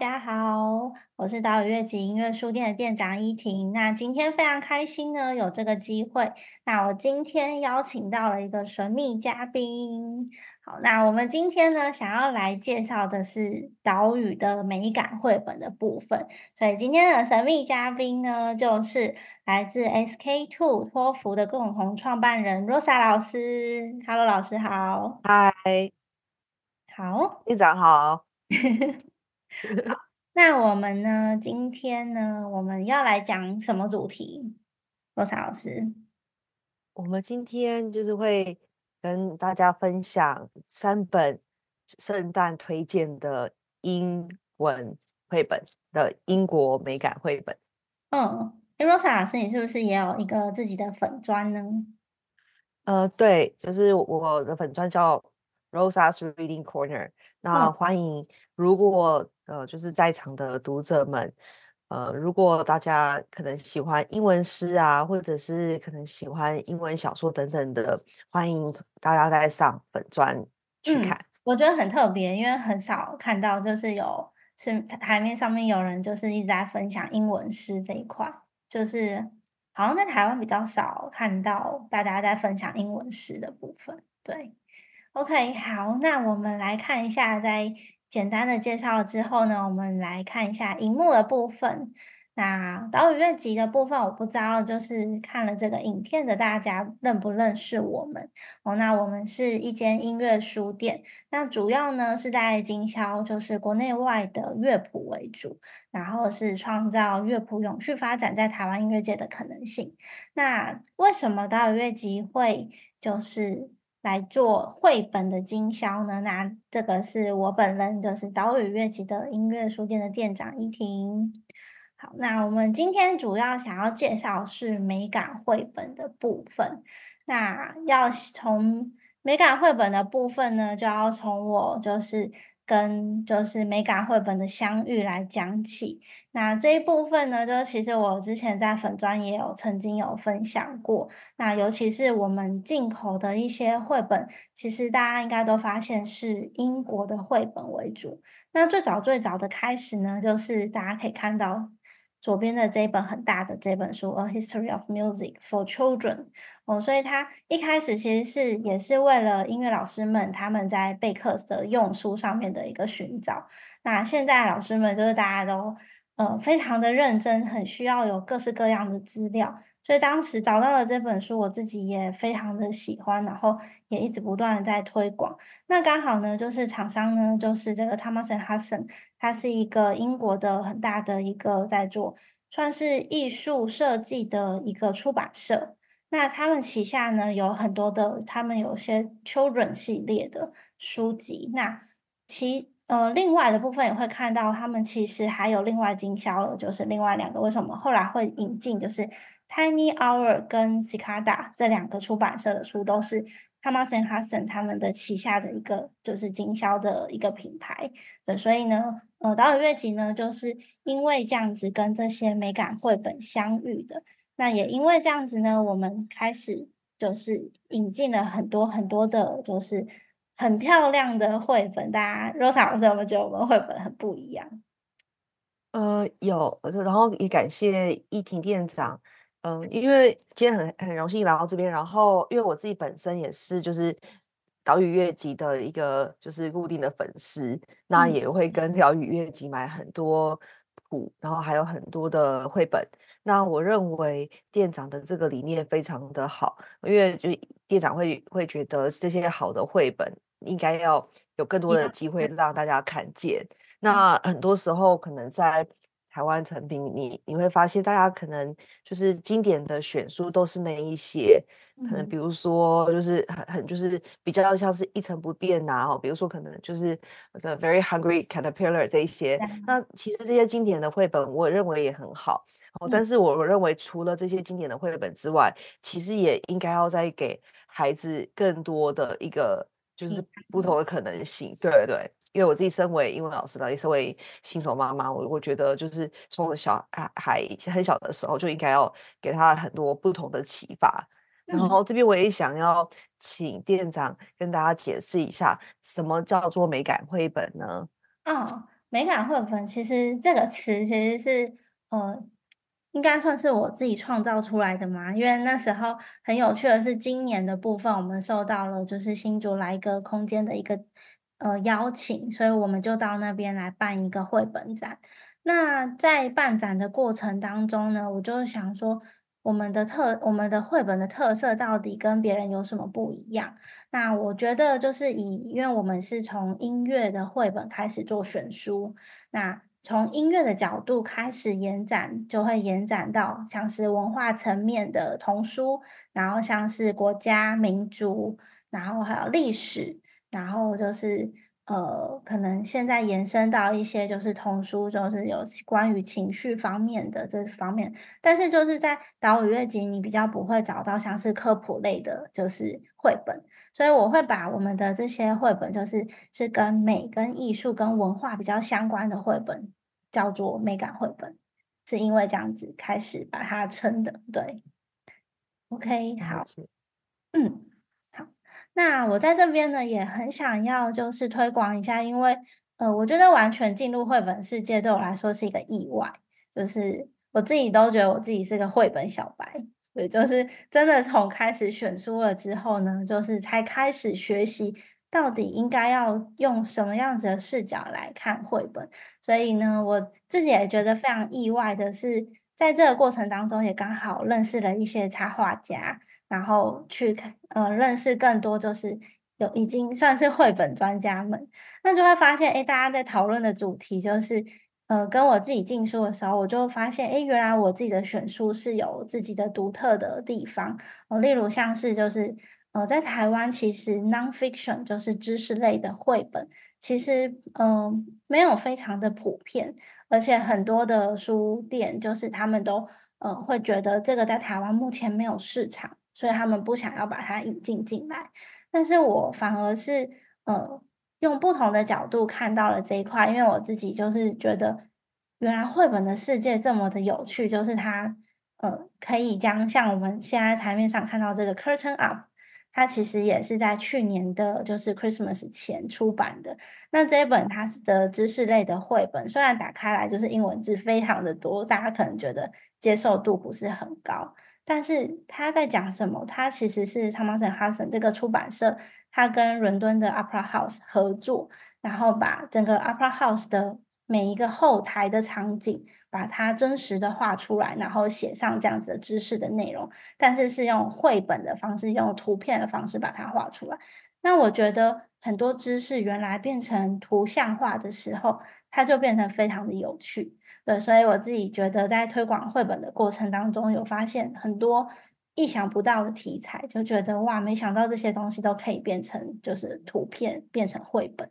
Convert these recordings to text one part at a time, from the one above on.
家好，我是岛屿乐集音乐书店的店长依婷。那今天非常开心呢，有这个机会。那我今天邀请到了一个神秘嘉宾。好，那我们今天呢，想要来介绍的是岛屿的美感绘本的部分。所以今天的神秘嘉宾呢，就是来自 SK Two 托福的共同创办人 Rosa 老师。Hello，老师好。嗨，好。店长好。好，那我们呢？今天呢，我们要来讲什么主题？罗莎老师，我们今天就是会跟大家分享三本圣诞推荐的英文绘本的英国美感绘本。嗯，哎，罗莎老师，你是不是也有一个自己的粉砖呢？呃，对，就是我的粉砖叫 Rosa's Reading Corner。那欢迎，如果呃，就是在场的读者们，呃，如果大家可能喜欢英文诗啊，或者是可能喜欢英文小说等等的，欢迎大家在上本专去看。我觉得很特别，因为很少看到，就是有是台面上面有人就是一直在分享英文诗这一块，就是好像在台湾比较少看到大家在分享英文诗的部分，对。OK，好，那我们来看一下，在简单的介绍之后呢，我们来看一下荧幕的部分。那岛屿乐集的部分，我不知道，就是看了这个影片的大家认不认识我们哦？那我们是一间音乐书店，那主要呢是在经销，就是国内外的乐谱为主，然后是创造乐谱永续发展在台湾音乐界的可能性。那为什么岛屿乐集会就是？来做绘本的经销呢？那这个是我本人，就是岛屿乐集的音乐书店的店长依婷。好，那我们今天主要想要介绍是美感绘本的部分。那要从美感绘本的部分呢，就要从我就是。跟就是美感绘本的相遇来讲起，那这一部分呢，就其实我之前在粉专也有曾经有分享过。那尤其是我们进口的一些绘本，其实大家应该都发现是英国的绘本为主。那最早最早的开始呢，就是大家可以看到左边的这一本很大的这本书《A History of Music for Children》。哦，所以他一开始其实是也是为了音乐老师们他们在备课的用书上面的一个寻找。那现在老师们就是大家都呃非常的认真，很需要有各式各样的资料。所以当时找到了这本书，我自己也非常的喜欢，然后也一直不断的在推广。那刚好呢，就是厂商呢，就是这个 Thomas Hudson，它是一个英国的很大的一个在做算是艺术设计的一个出版社。那他们旗下呢有很多的，他们有些 children 系列的书籍。那其呃另外的部分也会看到，他们其实还有另外经销了，就是另外两个。为什么后来会引进？就是 Tiny Hour 跟 Cicada 这两个出版社的书，都是 Thomas and Hudson 他们的旗下的一个就是经销的一个品牌。对，所以呢，呃，岛屿月集呢，就是因为这样子跟这些美感绘本相遇的。那也因为这样子呢，我们开始就是引进了很多很多的，就是很漂亮的绘本。大家 Rosa 老师有没有觉得我们绘本很不一样？呃，有，然后也感谢易婷店长。嗯，因为今天很很荣幸来到这边，然后因为我自己本身也是就是岛屿乐集的一个就是固定的粉丝，那也会跟岛屿乐集买很多。然后还有很多的绘本，那我认为店长的这个理念非常的好，因为就店长会会觉得这些好的绘本应该要有更多的机会让大家看见。那很多时候可能在台湾成品，你你会发现大家可能就是经典的选书都是那一些。可能比如说，就是很很就是比较像是一成不变呐，哦，比如说可能就是 The Very Hungry Caterpillar 这一些。那其实这些经典的绘本，我认为也很好。哦，但是我认为除了这些经典的绘本之外，其实也应该要再给孩子更多的一个就是不同的可能性。对对，因为我自己身为英文老师呢，也身为新手妈妈，我我觉得就是从小孩很小的时候就应该要给他很多不同的启发。然后这边我也想要请店长跟大家解释一下，什么叫做美感绘本呢？嗯美感绘本其实这个词其实是呃，应该算是我自己创造出来的嘛。因为那时候很有趣的是，今年的部分我们受到了就是新竹来一个空间的一个呃邀请，所以我们就到那边来办一个绘本展。那在办展的过程当中呢，我就想说。我们的特，我们的绘本的特色到底跟别人有什么不一样？那我觉得就是以，因为我们是从音乐的绘本开始做选书，那从音乐的角度开始延展，就会延展到像是文化层面的童书，然后像是国家民族，然后还有历史，然后就是。呃，可能现在延伸到一些就是童书，就是有关于情绪方面的这方面，但是就是在岛屿月集，你比较不会找到像是科普类的，就是绘本，所以我会把我们的这些绘本，就是是跟美、跟艺术、跟文化比较相关的绘本，叫做美感绘本，是因为这样子开始把它称的，对，OK，好，嗯。那我在这边呢，也很想要就是推广一下，因为呃，我觉得完全进入绘本世界对我来说是一个意外，就是我自己都觉得我自己是个绘本小白，对，就是真的从开始选书了之后呢，就是才开始学习到底应该要用什么样子的视角来看绘本，所以呢，我自己也觉得非常意外的是，在这个过程当中也刚好认识了一些插画家。然后去看，呃，认识更多，就是有已经算是绘本专家们，那就会发现，哎，大家在讨论的主题就是，呃，跟我自己进书的时候，我就发现，哎，原来我自己的选书是有自己的独特的地方，哦，例如像是就是，呃，在台湾其实 nonfiction 就是知识类的绘本，其实，嗯，没有非常的普遍，而且很多的书店就是他们都，呃，会觉得这个在台湾目前没有市场。所以他们不想要把它引进进来，但是我反而是呃用不同的角度看到了这一块，因为我自己就是觉得原来绘本的世界这么的有趣，就是它呃可以将像我们现在台面上看到这个 Curtain Up，它其实也是在去年的就是 Christmas 前出版的。那这一本它的知识类的绘本，虽然打开来就是英文字非常的多，大家可能觉得接受度不是很高。但是他在讲什么？他其实是 Thomas and Hudson 这个出版社，他跟伦敦的 Opera House 合作，然后把整个 Opera House 的每一个后台的场景，把它真实的画出来，然后写上这样子的知识的内容。但是是用绘本的方式，用图片的方式把它画出来。那我觉得很多知识原来变成图像化的时候，它就变成非常的有趣。对，所以我自己觉得，在推广绘本的过程当中，有发现很多意想不到的题材，就觉得哇，没想到这些东西都可以变成就是图片，变成绘本。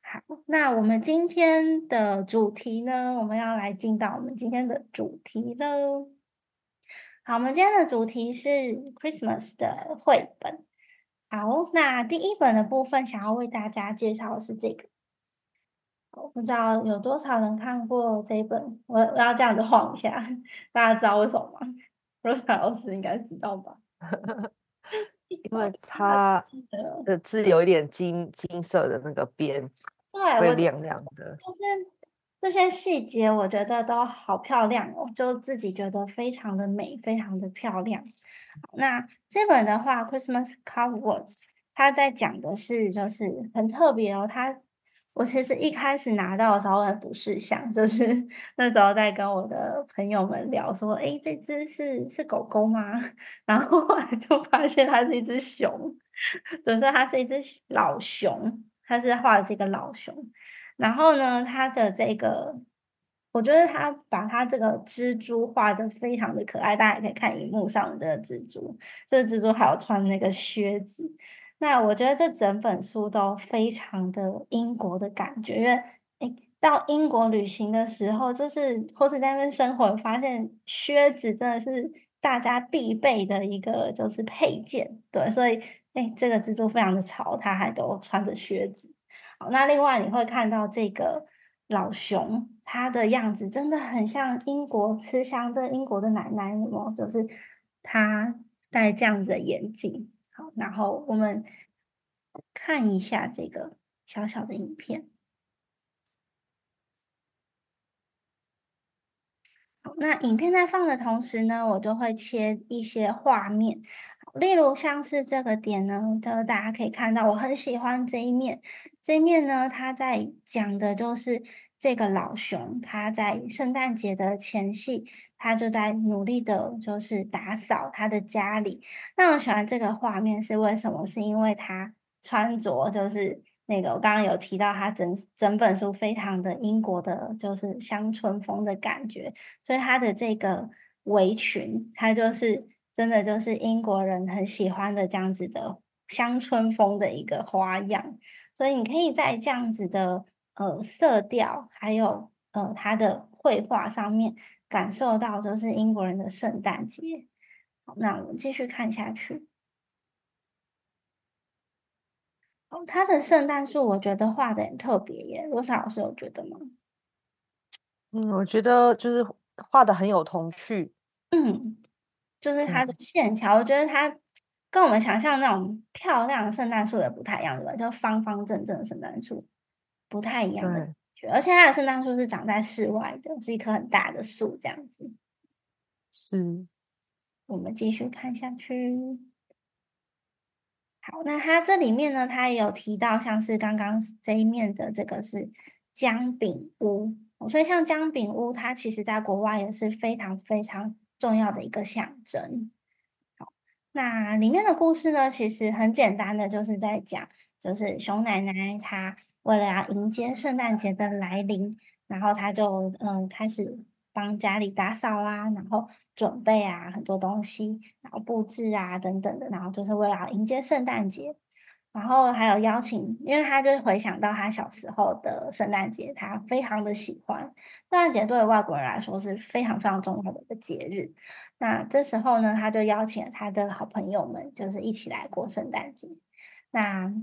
好，那我们今天的主题呢，我们要来进到我们今天的主题喽。好，我们今天的主题是 Christmas 的绘本。好，那第一本的部分，想要为大家介绍的是这个。我不知道有多少人看过这一本，我我要这样子晃一下，大家知道为什么吗？罗莎老师应该知道吧？因为它的字有一点金金色的那个边，对，会亮亮的。就是这些细节，我觉得都好漂亮哦，就自己觉得非常的美，非常的漂亮。那这本的话，《Christmas Words》，它在讲的是，就是很特别哦，它。我其实一开始拿到的时候很不是想，就是 那时候在跟我的朋友们聊说：“哎，这只是是狗狗吗？” 然后后来就发现它是一只熊，所以它是一只老熊，它是画的这个老熊。然后呢，它的这个，我觉得它把它这个蜘蛛画的非常的可爱，大家可以看荧幕上的这个蜘蛛，这个蜘蛛还有穿那个靴子。那我觉得这整本书都非常的英国的感觉，因为诶到英国旅行的时候，就是或是在那边生活，发现靴子真的是大家必备的一个就是配件，对，所以诶这个蜘蛛非常的潮，它还都穿着靴子。好，那另外你会看到这个老熊，它的样子真的很像英国吃香的英国的奶奶哦，就是它戴这样子的眼镜。然后我们看一下这个小小的影片。好，那影片在放的同时呢，我就会切一些画面，例如像是这个点呢，就是大家可以看到，我很喜欢这一面。这一面呢，他在讲的就是。这个老熊，他在圣诞节的前夕，他就在努力的，就是打扫他的家里。那我喜欢这个画面是为什么？是因为他穿着就是。那个我刚刚有提到，他整整本书非常的英国的，就是乡村风的感觉，所以他的这个围裙，它就是真的就是英国人很喜欢的这样子的乡村风的一个花样，所以你可以在这样子的呃色调，还有呃他的绘画上面感受到，就是英国人的圣诞节。好，那我们继续看下去。哦，他的圣诞树我觉得画的很特别耶，罗莎老师有觉得吗？嗯，我觉得就是画的很有童趣。嗯，就是它的线条，我觉得它跟我们想象那种漂亮的圣诞树也不太一样，对吧？就方方正正的圣诞树，不太一样的而且它的圣诞树是长在室外的，是一棵很大的树，这样子。是。我们继续看下去。好，那它这里面呢，它也有提到，像是刚刚这一面的这个是姜饼屋，所以像姜饼屋，它其实在国外也是非常非常重要的一个象征。好，那里面的故事呢，其实很简单的，就是在讲，就是熊奶奶她为了要迎接圣诞节的来临，然后他就嗯开始。帮家里打扫啊，然后准备啊很多东西，然后布置啊等等的，然后就是为了要迎接圣诞节。然后还有邀请，因为他就是回想到他小时候的圣诞节，他非常的喜欢圣诞节，对外国人来说是非常非常重要的一个节日。那这时候呢，他就邀请他的好朋友们，就是一起来过圣诞节。那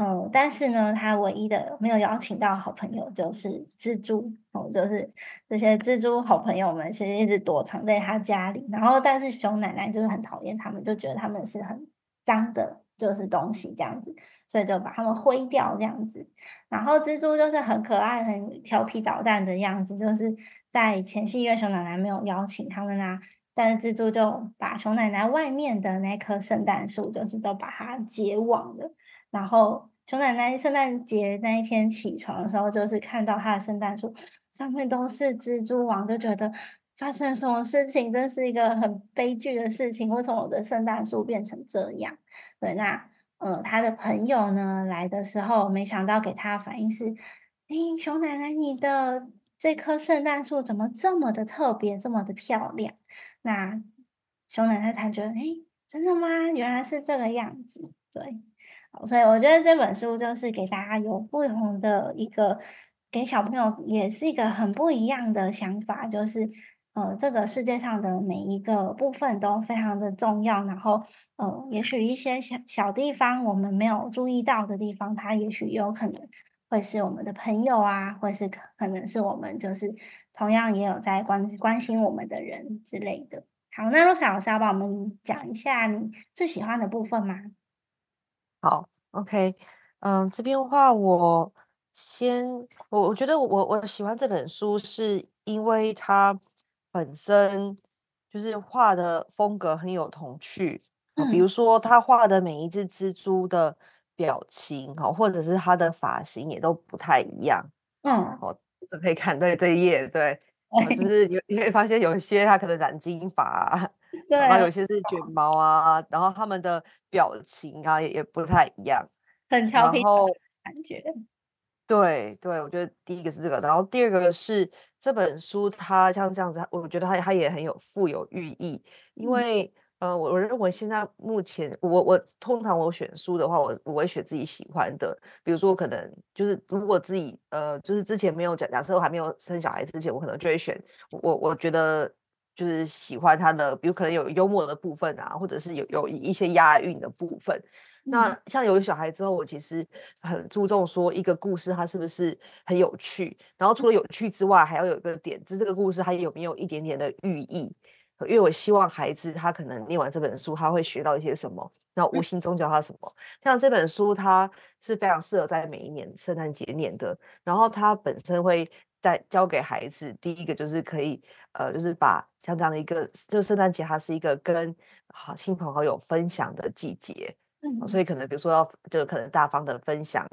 嗯，但是呢，他唯一的没有邀请到好朋友就是蜘蛛哦，就是这些蜘蛛好朋友们其实一直躲藏在他家里，然后但是熊奶奶就是很讨厌他们，就觉得他们是很脏的，就是东西这样子，所以就把他们挥掉这样子。然后蜘蛛就是很可爱、很调皮捣蛋的样子，就是在前戏因为熊奶奶没有邀请他们啊，但是蜘蛛就把熊奶奶外面的那棵圣诞树，就是都把它结网了。然后熊奶奶圣诞节那一天起床的时候，就是看到她的圣诞树上面都是蜘蛛网，就觉得发生什么事情，真是一个很悲剧的事情。为什么我的圣诞树变成这样？对，那呃，他的朋友呢来的时候，没想到给他反应是：哎，熊奶奶，你的这棵圣诞树怎么这么的特别，这么的漂亮？那熊奶奶才觉得：哎，真的吗？原来是这个样子。对。所以我觉得这本书就是给大家有不同的一个，给小朋友也是一个很不一样的想法，就是呃，这个世界上的每一个部分都非常的重要，然后呃，也许一些小小地方我们没有注意到的地方，它也许有可能会是我们的朋友啊，或是可可能是我们就是同样也有在关关心我们的人之类的。好，那若小老师要帮我们讲一下你最喜欢的部分吗？好，OK，嗯，这边的话，我先，我我觉得我我喜欢这本书，是因为它本身就是画的风格很有童趣，比如说他画的每一只蜘蛛的表情，哈，或者是他的发型也都不太一样，嗯，哦，这可以 看对这一页，对，就是 你你会发现有一些他可能染金发。然后有些是卷毛啊，然后他们的表情啊也也不太一样，很调皮感觉。对对，我觉得第一个是这个，然后第二个是这本书，它像这样子，我觉得它它也很有富有寓意，因为呃，我我认为现在目前我我通常我选书的话，我我会选自己喜欢的，比如说可能就是如果自己呃就是之前没有假假设我还没有生小孩之前，我可能就会选我我觉得。就是喜欢他的，比如可能有幽默的部分啊，或者是有有一些押韵的部分。那像有小孩之后，我其实很注重说一个故事它是不是很有趣，然后除了有趣之外，还要有一个点，就是这个故事它有没有一点点的寓意。因为我希望孩子他可能念完这本书，他会学到一些什么，那无形中教他什么。像这本书，它是非常适合在每一年圣诞节念的，然后它本身会带教给孩子，第一个就是可以，呃，就是把像这样的一个，就圣诞节，它是一个跟好亲朋好友分享的季节，嗯所嗯，以可能比如说要就可能大方的分享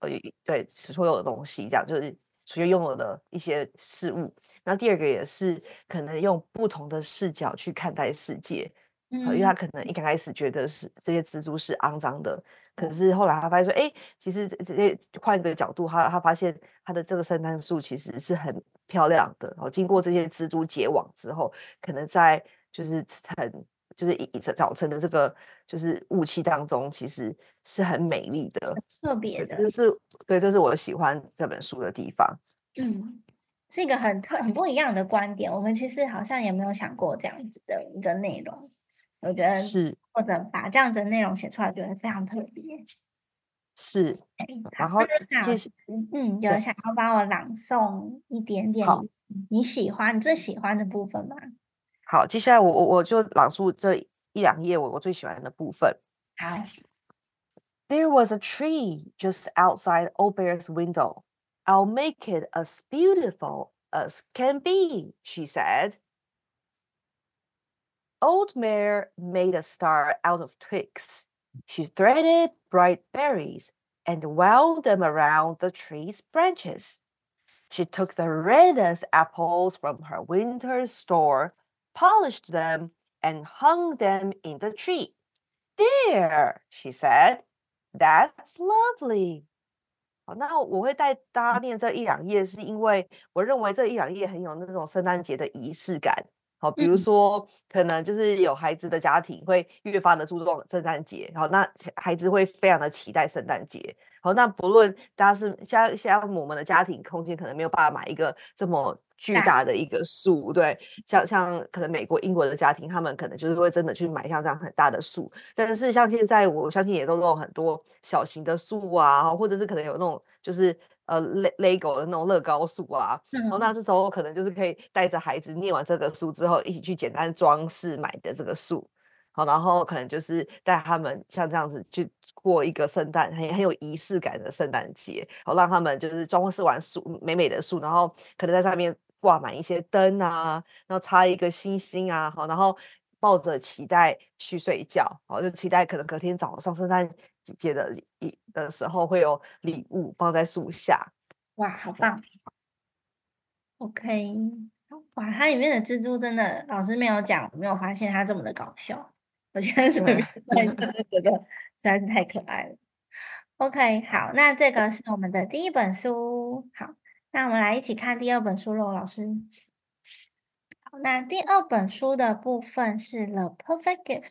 呃对所有的东西，这样就是所有拥有的一些事物。那第二个也是可能用不同的视角去看待世界，嗯，因为他嗯，可能一刚开始觉得是这些蜘蛛是肮脏的，可是后来他发现说，哎，其实这这换一个角度，他他发现他的这个圣诞树其实是很漂亮的。然后，经过这些蜘蛛结网之后，可能在就是很就是一早晨的这个就是雾气当中，其实是很美丽的。特别的，这的，就是对，这是我喜欢这本书的地方。嗯，是一个很特很不一样的观点。我们其实好像也没有想过这样子的一个内容，我觉得是或者把这样子的内容写出来，觉得非常特别。是，然后那那老师，接下嗯，有对，想要帮我朗诵一点点。你你喜欢、你最喜欢的部分吗？好，接下来我我我就朗诵这一两页我我最喜欢的部分。好，There was a tree just outside Old Bear's window. I'll make it as beautiful as can be, she said. Old Mare made a star out of twigs. She threaded bright berries and wound them around the tree's branches. She took the reddest apples from her winter store, polished them, and hung them in the tree. There, she said, that's lovely. 好，那我会带大家念这一两页，是因为我认为这一两页很有那种圣诞节的仪式感。 好，比如嗯，说，可能就是有孩子的家庭会越发的注重圣诞节，好，那孩子会非常的期待圣诞节。好，那不论大家是像像我们的家庭空间可能没有办法买一个这么巨大，大的一个树，对，像像可能美国、英国的家庭，他们可能就是会真的去买像这样很大的树。但是像现在，我相信也都有很多小型的树啊，或者是可能有那种就是呃 le lego 的那种乐高树啊。哦，那嗯，这时候可能就是可以带着孩子念完这个书之后，一起去简单装饰买的这个树。好，然后可能就是带他们像这样子去过一个圣诞，很很有仪式感的圣诞节，好让他们就是装饰完树美美的树，然后可能在上面挂满一些灯啊，然后插一个星星啊，好，然后抱着期待去睡觉，好，就期待可能隔天早上圣诞节的一的时候会有礼物放在树下。哇，好棒，OK，哇，它里面的蜘蛛真的，老师没有讲，没有发现它这么的搞笑，我现在随便对，看一下觉得实在是太可爱了。OK，好，那这个是我们的第一本书，好，那我们来一起看第二本书喽，老师。好，那第二本书的部分是《The Perfect Gift》。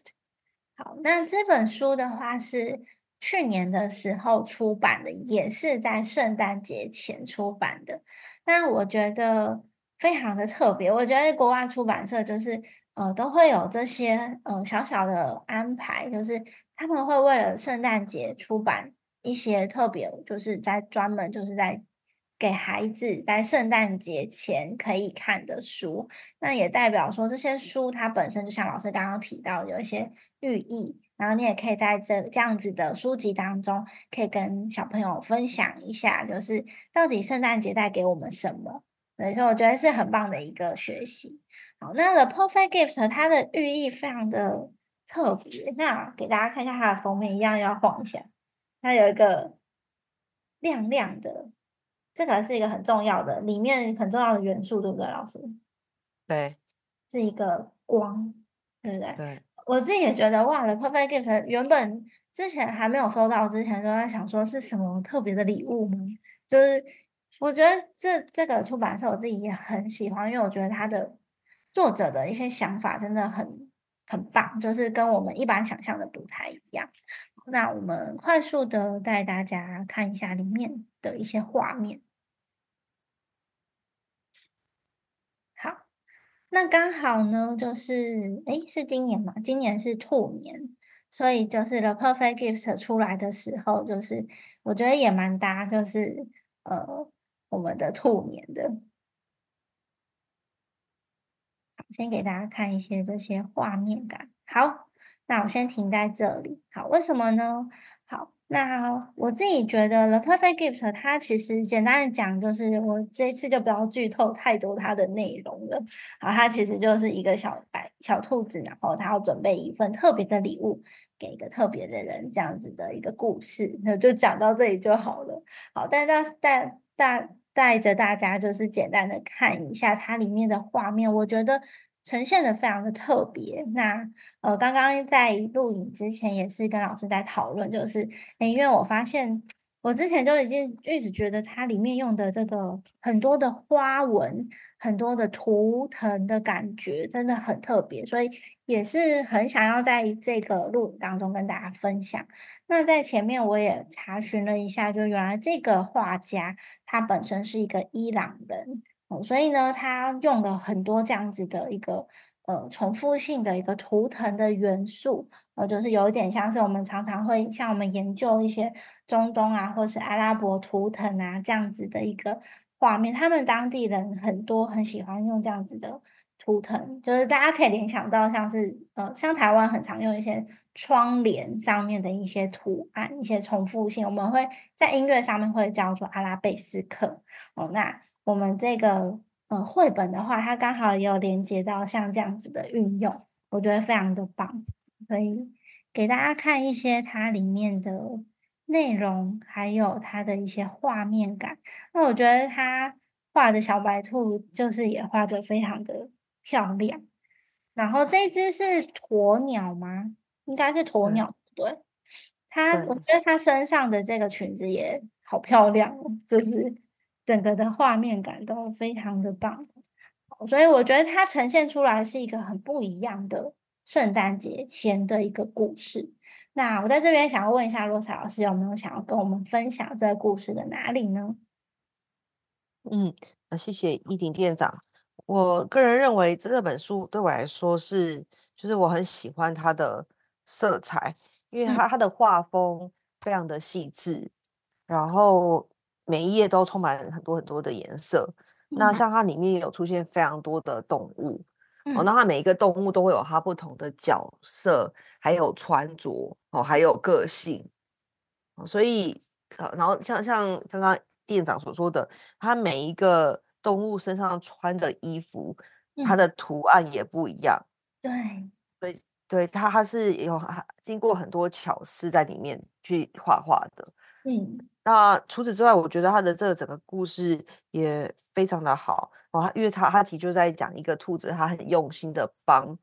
好，那这本书的话是去年的时候出版的，也是在圣诞节前出版的。那我觉得非常的特别，我觉得国外出版社就是呃都会有这些呃小小的安排，就是他们会为了圣诞节出版一些特别，就是在专门就是在给孩子在圣诞节前可以看的书。那也代表说这些书它本身就像老师刚刚提到有一些寓意，然后你也可以在这这样子的书籍当中，可以跟小朋友分享一下，就是到底圣诞节带给我们什么。对，所以我觉得是很棒的一个学习。好，那 The Perfect Gift 它的寓意非常的特别，那给大家看一下它的封面，一样要晃一下。它有一个亮亮的，这个是一个很重要的，里面很重要的元素，对不对，老师？对，是一个光，对不对？对，我自己也觉得，哇的 Perfect Gift 原本之前还没有收到之前，都在想说是什么特别的礼物吗？就是我觉得这这个出版社我自己也很喜欢，因为我觉得他的作者的一些想法真的很很棒，就是跟我们一般想象的不太一样。那我们快速的带大家看一下里面的一些画面。好。那刚好呢，就是诶，是今年嘛？今年是兔年，所以就是《The Perfect Gift》出来的时候，就是我觉得也蛮搭，就是呃，我们的兔年的。先给大家看一些这些画面感。好，那我先停在这里。好，为什么呢？那我自己觉得《The Perfect Gift》它其实简单的讲，就是我这一次就不要剧透太多它的内容了。啊，它其实就是一个小白小兔子，然后它要准备一份特别的礼物给一个特别的人，这样子的一个故事。那就讲到这里就好了。好，但带带带带着大家就是简单的看一下它里面的画面，我觉得。呈现的非常的特别。那呃，刚刚在录影之前也是跟老师在讨论，就是诶，因为我发现我之前就已经一直觉得它里面用的这个很多的花纹、很多的图腾的感觉真的很特别，所以也是很想要在这个录影当中跟大家分享。那在前面我也查询了一下，就原来这个画家他本身是一个伊朗人。所以呢，他用了很多这样子的一个呃重复性的一个图腾的元素，呃，就是有一点像是我们常常会像我们研究一些中东啊，或是阿拉伯图腾啊这样子的一个画面，他们当地人很多很喜欢用这样子的图腾，就是大家可以联想到像是呃，像台湾很常用一些窗帘上面的一些图案，一些重复性，我们会在音乐上面会叫做阿拉贝斯克哦，那。我们这个呃绘本的话，它刚好也有连接到像这样子的运用，我觉得非常的棒，可以给大家看一些它里面的内容，还有它的一些画面感。那我觉得它画的小白兔就是也画的非常的漂亮。然后这只是鸵鸟吗？应该是鸵鸟，对。它我觉得它身上的这个裙子也好漂亮哦，就是。整个的画面感都非常的棒，所以我觉得它呈现出来是一个很不一样的圣诞节前的一个故事。那我在这边想要问一下洛彩老师，有没有想要跟我们分享这个故事的哪里呢？嗯，谢谢一鼎店长。我个人认为这本书对我来说是，就是我很喜欢它的色彩，因为它它的画风非常的细致，然后。每一页都充满很多很多的颜色，那像它里面有出现非常多的动物，哦，那它每一个动物都会有它不同的角色，还有穿着，哦，还有个性，哦所以，呃，然后像像刚刚店长所说的，它每一个动物身上穿的衣服，它的图案也不一样，对，对，对，它它是有经过很多巧思在里面去画画的，嗯。那除此之外，我觉得他的这个整个故事也非常的好哦，因为他他其实就在讲一个兔子，他很用心的帮，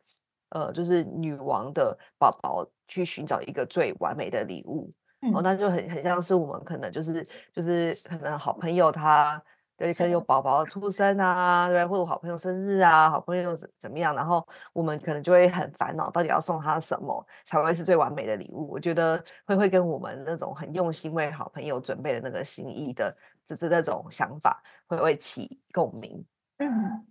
呃，就是女王的宝宝去寻找一个最完美的礼物，哦，那就很很像是我们可能就是就是可能好朋友他。对，可能有宝宝出生啊，对，或者好朋友生日啊，好朋友怎怎么样，然后我们可能就会很烦恼，到底要送他什么才会是最完美的礼物？我觉得会会跟我们那种很用心为好朋友准备的那个心意的这这那种想法会会起共鸣。嗯，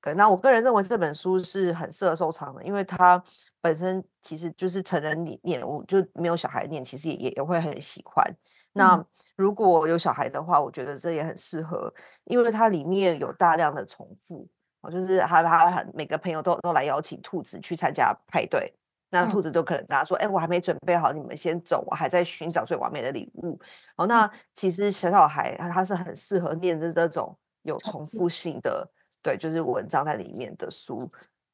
对，那我个人认为这本书是很适合收藏的，因为它本身其实就是成人念，我就没有小孩念，其实也也会很喜欢。那如果有小孩的话，我觉得这也很适合，因为它里面有大量的重复，哦，就是他他每个朋友都都来邀请兔子去参加派对，那兔子就可能跟他说：“哎，我还没准备好，你们先走，我还在寻找最完美的礼物。”哦，那其实小小孩他他是很适合念这这种有重复性的，对，就是文章在里面的书。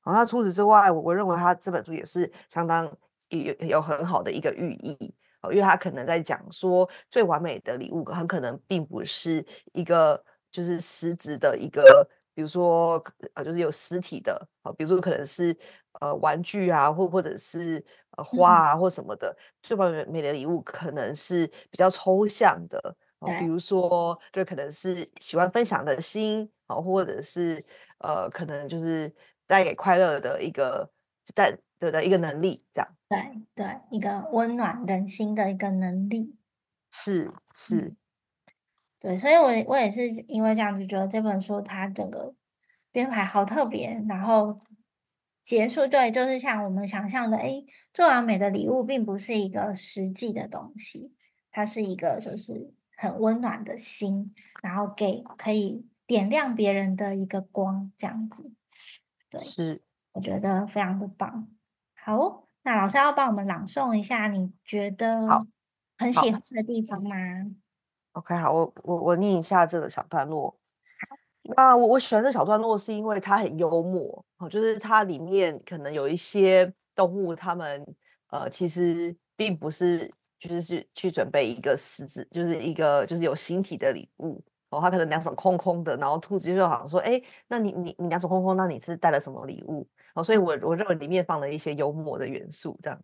哦，那除此之外，我我认为他这本书也是相当有有很好的一个寓意。因为他可能在讲说，最完美的礼物很可能并不是一个就是实质的一个，比如说呃，就是有实体的啊，比如说可能是呃玩具啊，或或者是呃花啊或什么的。最完美的礼物可能是比较抽象的啊，比如说对，可能是喜欢分享的心啊，或者是呃，可能就是带给快乐的一个带对的一个能力这样。对对，一个温暖人心的一个能力，是是，对，所以我我也是因为这样子觉得这本书它整个编排好特别，然后结束对，就是像我们想象的，哎，做完美的礼物并不是一个实际的东西，它是一个就是很温暖的心，然后给可以点亮别人的一个光，这样子，对，是，我觉得非常的棒，好。那老师要帮我们朗诵一下，你觉得很喜欢的地方吗？OK，好，我我我念一下这个小段落。那我我喜欢这小段落是因为它很幽默哦，就是它里面可能有一些动物，它们呃其实并不是就是去去准备一个实质，就是一个就是有形体的礼物哦，它可能两手空空的，然后兔子就好像说，哎，那你你你两手空空，那你是带了什么礼物？哦，所以我我认为里面放了一些幽默的元素，这样。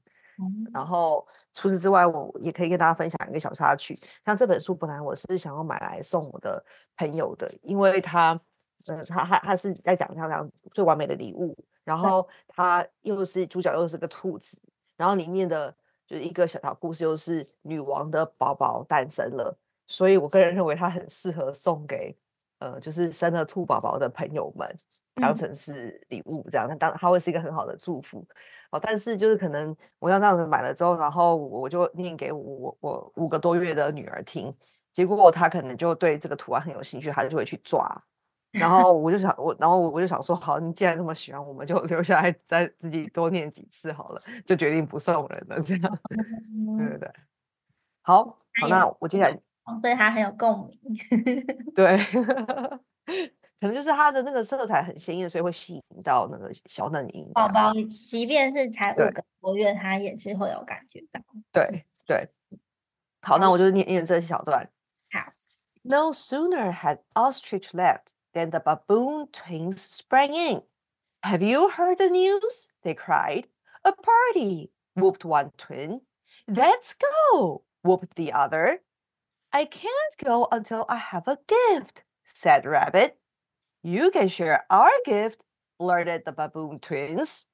然后除此之外，我也可以跟大家分享一个小插曲。像这本书本来我是想要买来送我的朋友的，因为他，呃，他他他是在讲他讲最完美的礼物，然后他又是主角又是个兔子，然后里面的就是一个小小故事，又是女王的宝宝诞生了，所以我个人认为它很适合送给。呃，就是生了兔宝宝的朋友们，当成是礼物这样，那当它会是一个很好的祝福哦。但是就是可能我要这样子买了之后，然后我就念给我我五个多月的女儿听，结果她可能就对这个图案很有兴趣，她就会去抓。然后我就想我，然后我就想说，好，你既然这么喜欢，我们就 留下来再自己多念几次好了，就决定不送人了这样。对对对，好好，那我接下来。所以它很有共鸣，对，可能就是它的那个色彩很鲜艳，所以会吸引到那个小嫩婴宝宝。即便是才五个多月，他也是会有感觉到。对对，好，那我就念念这小段。好，No sooner had ostrich left than the baboon twins sprang in. Have you heard the news? They cried. A party! Whooped one twin. Let's go! Whooped the other. I can't go until I have a gift, said Rabbit. You can share our gift, blurted the baboon twins.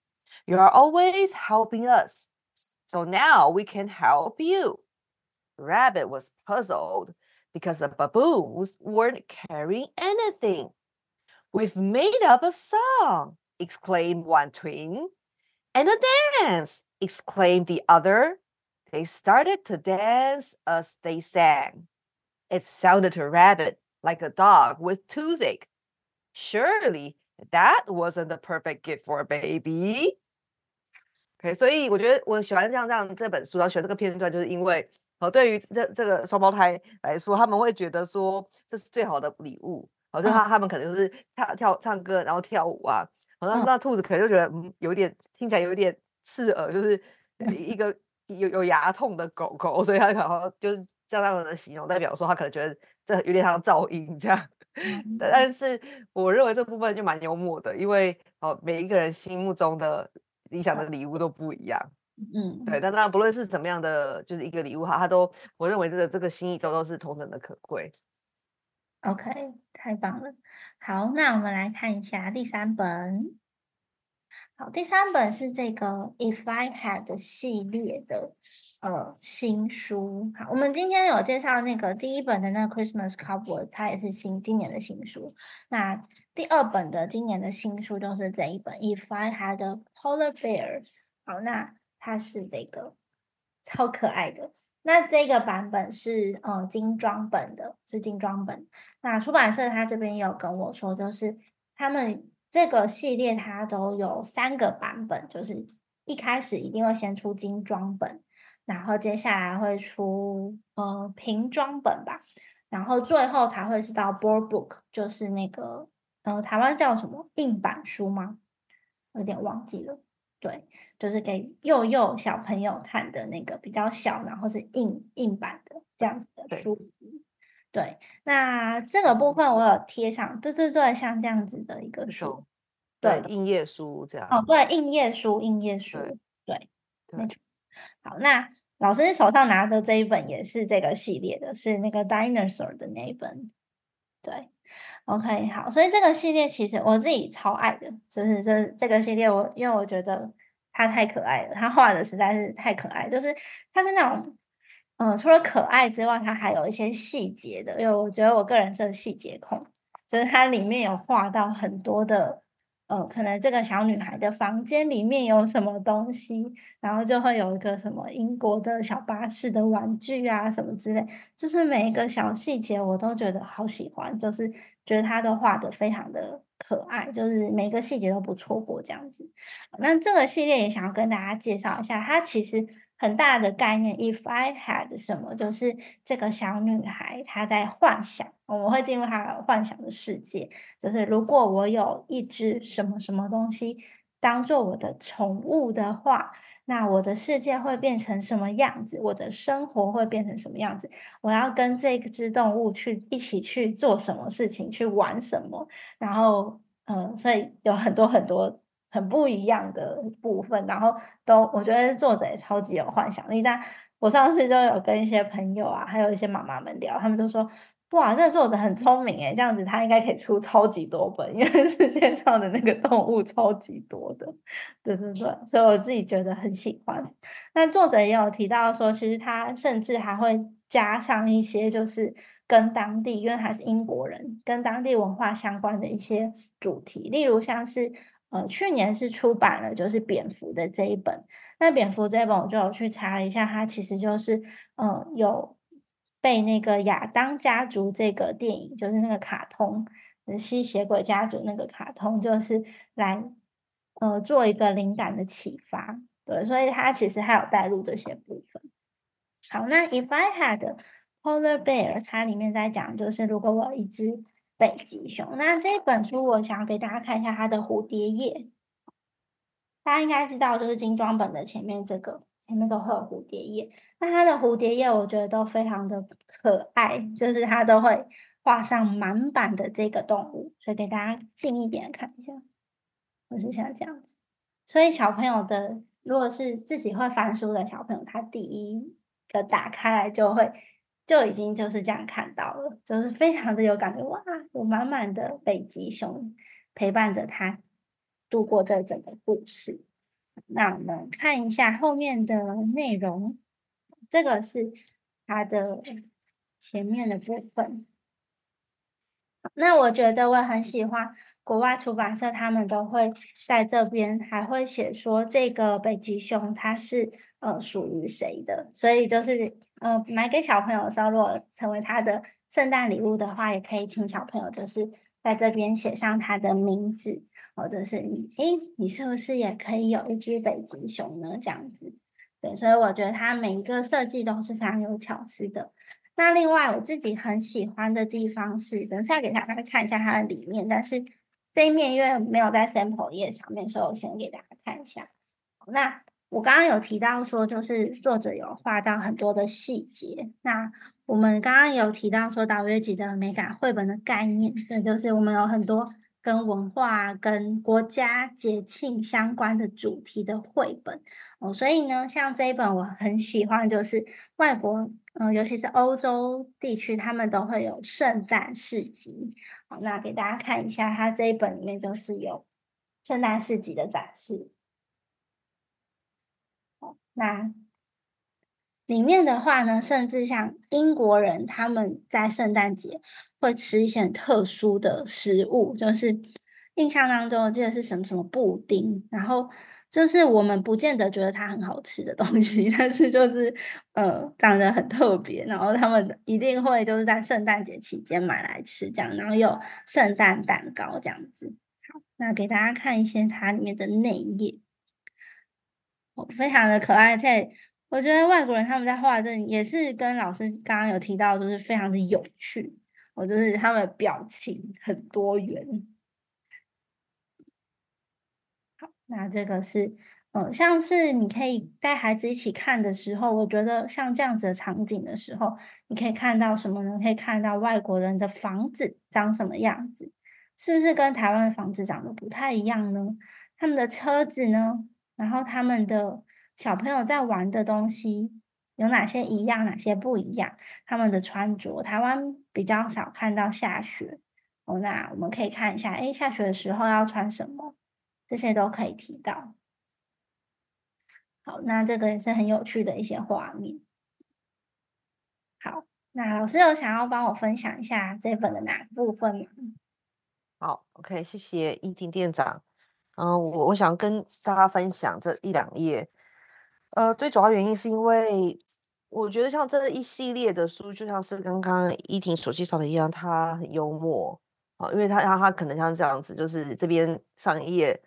You're always helping us, so now we can help you. Rabbit was puzzled because the baboons weren't carrying anything. We've made up a song, exclaimed one twin. And a dance, exclaimed the other. They started to dance as they sang. It sounded to Rabbit like a dog with toothache. Surely that wasn't the perfect gift for a baby. OK，所以我觉得我喜欢像这样这本书，然后选这个片段，就是因为呃，对于这这个双胞胎来说，他们会觉得说这是最好的礼物。好，就他他们可能就是跳跳唱歌，然后跳舞啊。好，那那兔子可能就觉得嗯，有点听起来有点刺耳，就是一个 有有牙痛的狗狗，所以他然后就是。这样的形容代表说，他可能觉得这有点像噪音这样。但是我认为这部分就蛮幽默的，因为哦，每一个人心目中的理想的礼物都不一样。嗯，对。但当然，不论是什么样的，就是一个礼物哈，他都我认为这个这个心意都都是同等的可贵。OK，太棒了。好，那我们来看一下第三本。好，第三本是这个 If I Had 系列的。呃，新书好，我们今天有介绍那个第一本的那个 Christmas Cowboy，它也是新今年的新书。那第二本的今年的新书就是这一本 If I Had a Polar Bear。好，那它是这个超可爱的。那这个版本是呃精装本的，是精装本。那出版社他这边有跟我说，就是他们这个系列它都有三个版本，就是一开始一定会先出精装本。然后接下来会出呃瓶装本吧，然后最后才会是到 board book，就是那个呃台湾叫什么硬板书吗？有点忘记了。对，就是给幼幼小朋友看的那个比较小，然后是硬硬板的这样子的书。对，那这个部分我有贴上，对对对，像这样子的一个书，对，硬页书这样。哦，对，硬页书，硬页书，对，没错。好，那老师手上拿的这一本也是这个系列的，是那个 dinosaur 的那一本。对，OK，好，所以这个系列其实我自己超爱的，就是这这个系列，我因为我觉得它太可爱了，它画的实在是太可爱，就是它是那种，嗯，除了可爱之外，它还有一些细节的，因为我觉得我个人是细节控，就是它里面有画到很多的。呃，可能这个小女孩的房间里面有什么东西，然后就会有一个什么英国的小巴士的玩具啊，什么之类，就是每一个小细节我都觉得好喜欢，就是觉得它都画的非常的可爱，就是每个细节都不错过这样子。那这个系列也想要跟大家介绍一下，它其实。很大的概念，If I had 什么，就是这个小女孩她在幻想，我们会进入她幻想的世界，就是如果我有一只什么什么东西当做我的宠物的话，那我的世界会变成什么样子？我的生活会变成什么样子？我要跟这只动物去一起去做什么事情，去玩什么？然后，嗯，所以有很多很多。很不一样的部分，然后都我觉得作者也超级有幻想力。但我上次就有跟一些朋友啊，还有一些妈妈们聊，他们都说：“哇，那作者很聪明诶，这样子他应该可以出超级多本，因为 世界上的那个动物超级多的。”对对对，所以我自己觉得很喜欢。那作者也有提到说，其实他甚至还会加上一些，就是跟当地，因为他是英国人，跟当地文化相关的一些主题，例如像是。呃，去年是出版了，就是蝙蝠的这一本。那蝙蝠这一本，我就有去查了一下，它其实就是，嗯，有被那个亚当家族这个电影，就是那个卡通，吸血鬼家族那个卡通，就是来，呃，做一个灵感的启发。对，所以它其实还有带入这些部分。好，那 If I had polar bear，它里面在讲，就是如果我一只。北极熊，那这本书我想要给大家看一下它的蝴蝶页。大家应该知道，就是精装本的前面这个前面都会有蝴蝶页。那它的蝴蝶页我觉得都非常的可爱，就是它都会画上满版的这个动物，所以给大家近一点看一下，我是像这样子。所以小朋友的，如果是自己会翻书的小朋友，他第一个打开来就会。就已经就是这样看到了，就是非常的有感觉哇！有满满的北极熊陪伴着他度过这整个故事。那我们看一下后面的内容，这个是它的前面的部分。那我觉得我很喜欢国外出版社，他们都会在这边还会写说这个北极熊它是呃属于谁的，所以就是。呃，买给小朋友的时候，如果成为他的圣诞礼物的话，也可以请小朋友就是在这边写上他的名字，或者是你，诶，你是不是也可以有一只北极熊呢？这样子，对，所以我觉得它每一个设计都是非常有巧思的。那另外我自己很喜欢的地方是，等下给大家看一下它的里面，但是这一面因为没有在 sample 页上面，所以我先给大家看一下。那我刚刚有提到说，就是作者有画到很多的细节。那我们刚刚有提到说，导约集的美感绘本的概念，对，就是我们有很多跟文化、跟国家节庆相关的主题的绘本哦。所以呢，像这一本我很喜欢，就是外国，嗯，尤其是欧洲地区，他们都会有圣诞市集。好，那给大家看一下，它这一本里面就是有圣诞市集的展示。那里面的话呢，甚至像英国人，他们在圣诞节会吃一些很特殊的食物，就是印象当中我记得是什么什么布丁，然后就是我们不见得觉得它很好吃的东西，但是就是呃长得很特别，然后他们一定会就是在圣诞节期间买来吃这样，然后有圣诞蛋糕这样子。好，那给大家看一些它里面的内页。非常的可爱，而且我觉得外国人他们在画这也是跟老师刚刚有提到，就是非常的有趣。我就是他们的表情很多元。好，那这个是，嗯，像是你可以带孩子一起看的时候，我觉得像这样子的场景的时候，你可以看到什么呢？可以看到外国人的房子长什么样子，是不是跟台湾的房子长得不太一样呢？他们的车子呢？然后他们的小朋友在玩的东西有哪些一样，哪些不一样？他们的穿着，台湾比较少看到下雪哦。那我们可以看一下，哎，下雪的时候要穿什么？这些都可以提到。好，那这个也是很有趣的一些画面。好，那老师有想要帮我分享一下这本的哪个部分吗？好，OK，谢谢易静店长。嗯，我我想跟大家分享这一两页，呃，最主要原因是因为我觉得像这一系列的书，就像是刚刚依婷所介绍的一样，它很幽默啊，因为它它它可能像这样子，就是这边上一页，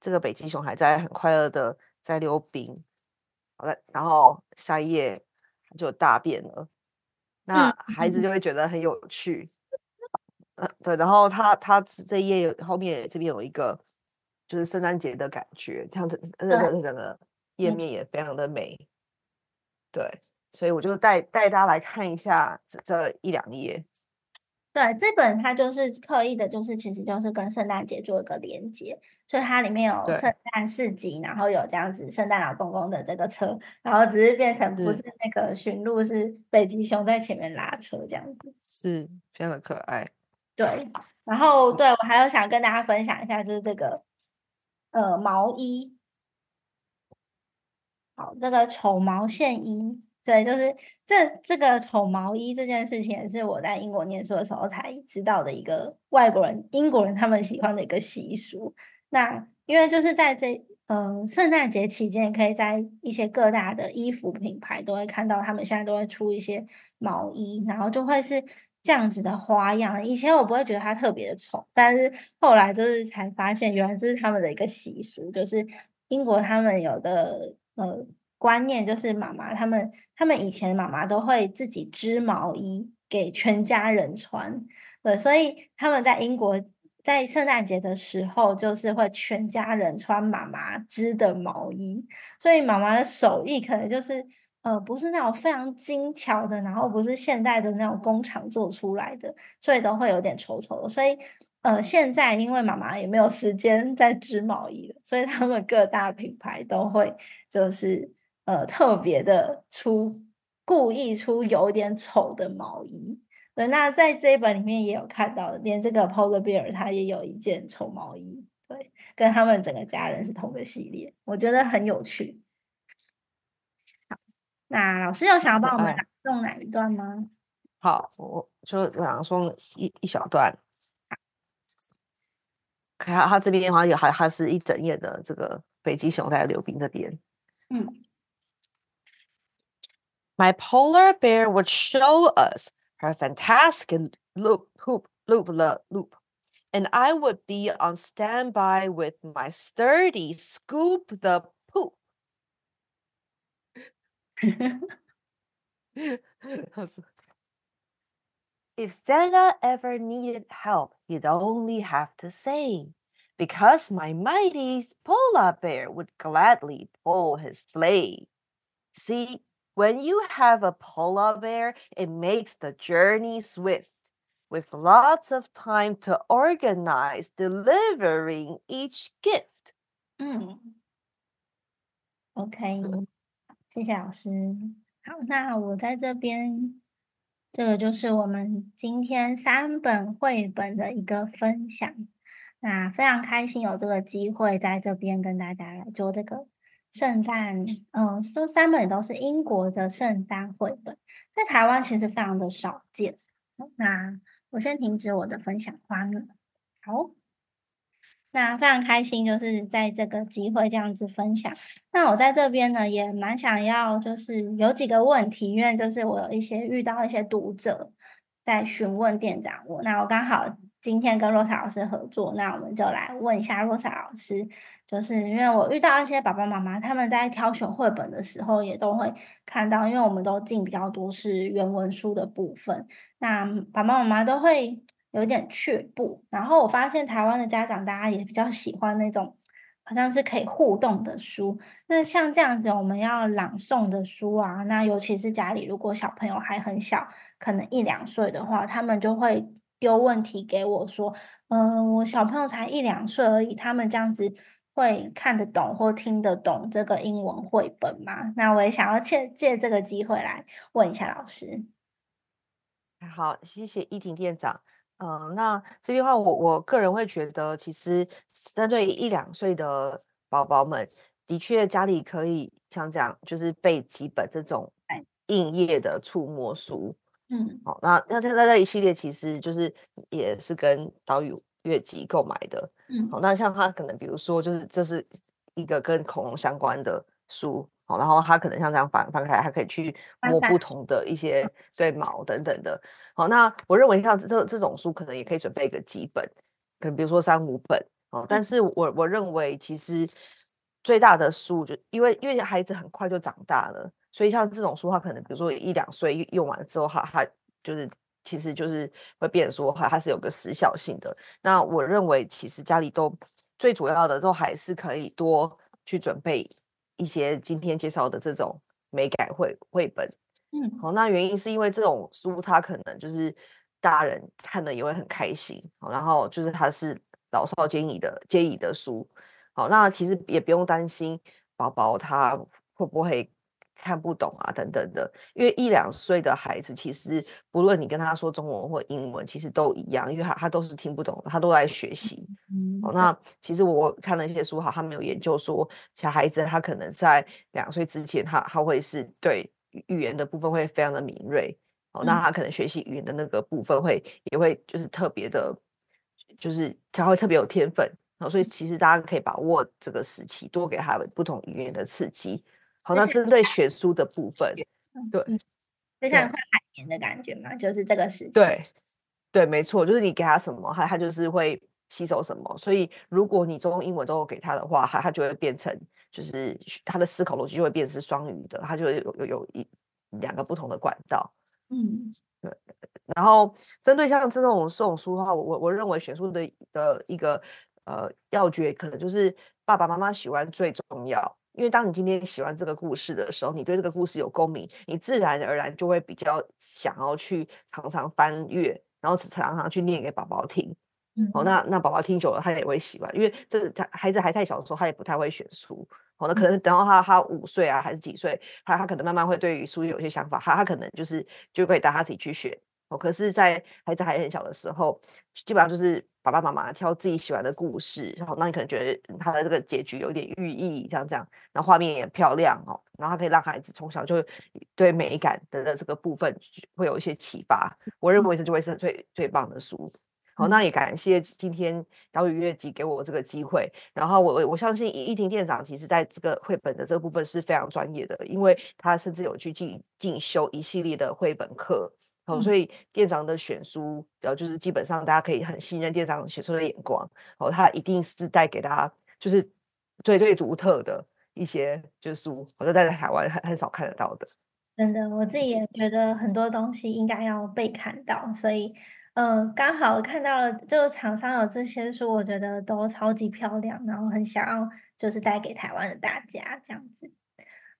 这个北极熊还在很快乐的在溜冰，好了，然后下一页就大便了，那孩子就会觉得很有趣。呃，对，然后他他这一页后面这边有一个就是圣诞节的感觉，这样子，整个整个页面也非常的美。对，所以我就带带大家来看一下这这一两页。对，这本它就是刻意的，就是其实就是跟圣诞节做一个连接，所以它里面有圣诞市集，然后有这样子圣诞老公公的这个车，然后只是变成不是那个驯鹿，是北极熊在前面拉车这样子，是非常的可爱。对，然后对我还有想跟大家分享一下，就是这个呃毛衣，好，这个丑毛线衣。对，就是这这个丑毛衣这件事情，是我在英国念书的时候才知道的一个外国人、英国人他们喜欢的一个习俗。那因为就是在这嗯圣诞节期间，可以在一些各大的衣服品牌都会看到，他们现在都会出一些毛衣，然后就会是这样子的花样。以前我不会觉得它特别的丑，但是后来就是才发现，原来这是他们的一个习俗，就是英国他们有的呃。观念就是妈妈他们，他们以前妈妈都会自己织毛衣给全家人穿，对，所以他们在英国在圣诞节的时候，就是会全家人穿妈妈织的毛衣，所以妈妈的手艺可能就是呃不是那种非常精巧的，然后不是现代的那种工厂做出来的，所以都会有点丑丑的。所以呃现在因为妈妈也没有时间在织毛衣了，所以他们各大品牌都会就是。呃，特别的出，故意出有点丑的毛衣。对，那在这一本里面也有看到，连这个 Polar Bear 他也有一件丑毛衣。对，跟他们整个家人是同个系列，我觉得很有趣。好，那老师有想要帮我们朗诵哪一段吗？好，我就朗诵一一小段。看他这边的话有还还是一整页的这个北极熊在溜冰这边。嗯。My polar bear would show us her fantastic loop, hoop, loop, loop, and I would be on standby with my sturdy scoop the poop. if Santa ever needed help, he'd only have to say, because my mighty polar bear would gladly pull his sleigh. See, when you have a polar bear, it makes the journey swift, with lots of time to organize delivering each gift. Hmm. 嗯，OK，谢谢老师。好，那我在这边，这个就是我们今天三本绘本的一个分享。那非常开心有这个机会在这边跟大家来做这个。圣诞，嗯，这三本都是英国的圣诞绘本，在台湾其实非常的少见。那我先停止我的分享画面。好，那非常开心，就是在这个机会这样子分享。那我在这边呢，也蛮想要，就是有几个问题，因为就是我有一些遇到一些读者在询问店长我，那我刚好。今天跟若莎老师合作，那我们就来问一下若莎老师，就是因为我遇到一些爸爸妈妈，他们在挑选绘本的时候，也都会看到，因为我们都进比较多是原文书的部分，那爸爸妈妈都会有点却步。然后我发现台湾的家长，大家也比较喜欢那种好像是可以互动的书。那像这样子，我们要朗诵的书啊，那尤其是家里如果小朋友还很小，可能一两岁的话，他们就会。丢问题给我说，嗯，我小朋友才一两岁而已，他们这样子会看得懂或听得懂这个英文绘本吗？那我也想要借借这个机会来问一下老师。好，谢谢依婷店长。嗯，那这边话，我我个人会觉得，其实针对一两岁的宝宝们，的确家里可以像这样，就是备几本这种硬页的触摸书。嗯，好，那那那那一系列其实就是也是跟岛屿乐集购买的，嗯，好，那像他可能比如说就是这是一个跟恐龙相关的书，好，然后他可能像这样翻翻开，他可以去摸不同的一些对毛等等的，好，那我认为像这这种书可能也可以准备个几本，可能比如说三五本，哦，但是我我认为其实最大的书就因为因为孩子很快就长大了，所以像这种书，他可能比如说一两岁用完了之后，他他就是其实就是会变说，它它是有个时效性的。那我认为其实家里都最主要的都还是可以多去准备一些今天介绍的这种美感绘绘本。嗯，好，那原因是因为这种书它可能就是大人看了也会很开心，好，然后就是它是老少皆宜的皆宜的书，好，那其实也不用担心宝宝他会不会看不懂啊等等的，因为一两岁的孩子其实不论你跟他说中文或英文，其实都一样，因为他他都是听不懂，他都在学习。嗯，哦，那其实我看了一些书，哈，他们有研究说，小孩子他可能在两岁之前，他他会是对语语言的部分会非常的敏锐，哦，那嗯他可能学习语言的那个部分会也会就是特别的，就是他会特别有天分，哦，所以其实大家可以把握这个时期，多给他们不同语言的刺激。好，那针对选书的部分，对嗯，就像对快海绵的感觉嘛，就是这个时期。对，对，没错，就是你给他什么，他他就是会吸收什么。所以如果你中英文都有给他的话，他他就会变成，就是他的思考逻辑就会变成是双语的，他就会有有有一两个不同的管道。嗯对然后针对像这种这种书的话，我我我认为选书的的一个呃要诀，可能就是爸爸妈妈喜欢最重要。因为当你今天喜欢这个故事的时候，你对这个故事有共鸣，你自然而然就会比较想要去常常翻阅，然后常常去念给宝宝听。嗯，哦，那那宝宝听久了，他也会喜欢，因为这个他孩子还太小的时候，他也不太会选书。哦，那可能等到他他五岁啊，还是几岁，他他可能慢慢会对于书有些想法，他他可能就是就可以带他自己去选。哦，可是，在孩子还很小的时候，基本上就是爸爸妈妈挑自己喜欢的故事，然后那你可能觉得他的这个结局有点寓意，这样这样，然后画面也漂亮哦，然后他可以让孩子从小就对美感的的这个部分会有一些启发。我认为这就会是最最棒的书。好，那也感谢今天岛屿乐集给我这个机会。然后我我我相信易易婷店长其实在这个绘本的这个部分是非常专业的，因为他甚至有去进进修一系列的绘本课。哦，嗯所以店长的选书，然后，就是基本上大家可以很信任店长选书的眼光。哦，他一定是带给大家就是最最独特的一些就是书，我觉得在台湾很很少看得到的。真的，我自己也觉得很多东西应该要被看到，所以，呃，刚好看到了，就厂商有这些书，我觉得都超级漂亮，然后很想要就是带给台湾的大家这样子。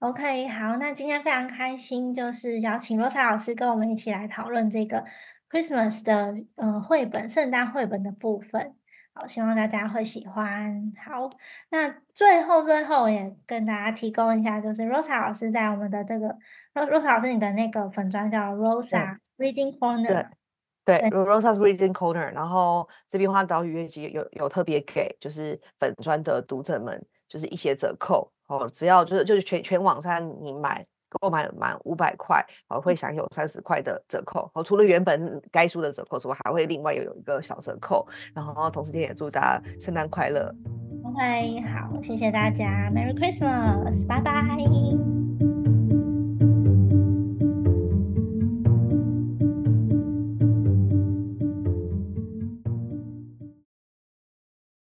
OK，好，那今天非常开心，就是邀请罗莎老师跟我们一起来讨论这个 Christmas 的呃绘本，圣诞绘本的部分。好，希望大家会喜欢。好，那最后最后也跟大家提供一下，就是 Rosa 老师在我们的这个 Ro- Rosa 老师你的那个粉专叫 Rosa Reading Corner，对对，Rosa's Reading Corner，然后这边花岛屿乐集有有特别给就是粉专的读者们就是一些折扣哦，只要就是就是全全网上你买购买满五百块，哦会享有三十块的折扣哦，除了原本该书的折扣之外，还会另外有有一个小折扣，然后同时也祝大家圣诞快乐。OK，好，谢谢大家，Merry Christmas，拜拜。